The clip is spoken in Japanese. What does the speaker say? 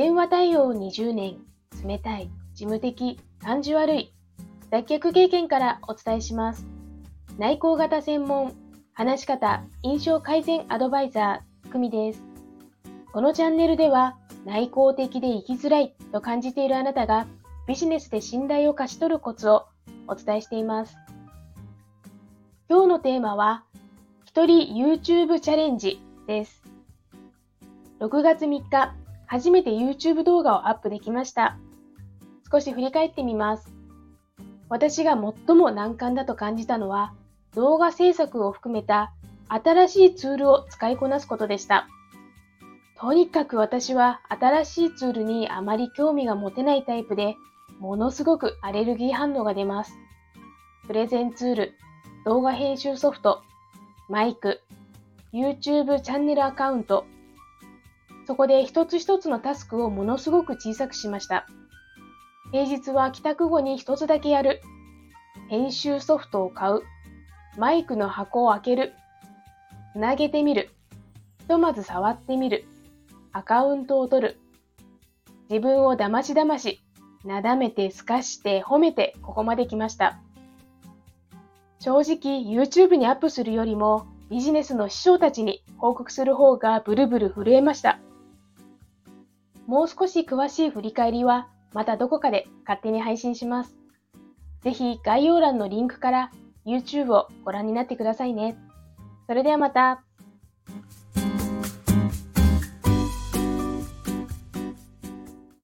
電話対応20年、冷たい、事務的、感じ悪い、脱却経験からお伝えします。内向型専門、話し方、印象改善アドバイザー、久美です。このチャンネルでは、内向的で生きづらいと感じているあなたが、ビジネスで信頼を勝ち取るコツをお伝えしています。今日のテーマは、一人 YouTube チャレンジです。6月3日、初めて YouTube 動画をアップできました。少し振り返ってみます。私が最も難関だと感じたのは、動画制作を含めた新しいツールを使いこなすことでした。とにかく私は新しいツールにあまり興味が持てないタイプで、ものすごくアレルギー反応が出ます。プレゼンツール、動画編集ソフト、マイク、YouTube チャンネルアカウント、そこで一つ一つのタスクをものすごく小さくしました。平日は帰宅後に一つだけやる。編集ソフトを買う。マイクの箱を開ける。つなげてみる。ひとまず触ってみる。アカウントを取る。自分をだましだまし、なだめてすかして褒めてここまで来ました。正直 YouTube にアップするよりもビジネスの師匠たちに報告する方がブルブル震えました。もう少し詳しい振り返りはまたどこかで勝手に配信します。ぜひ概要欄のリンクから YouTube をご覧になってくださいね。それではまた。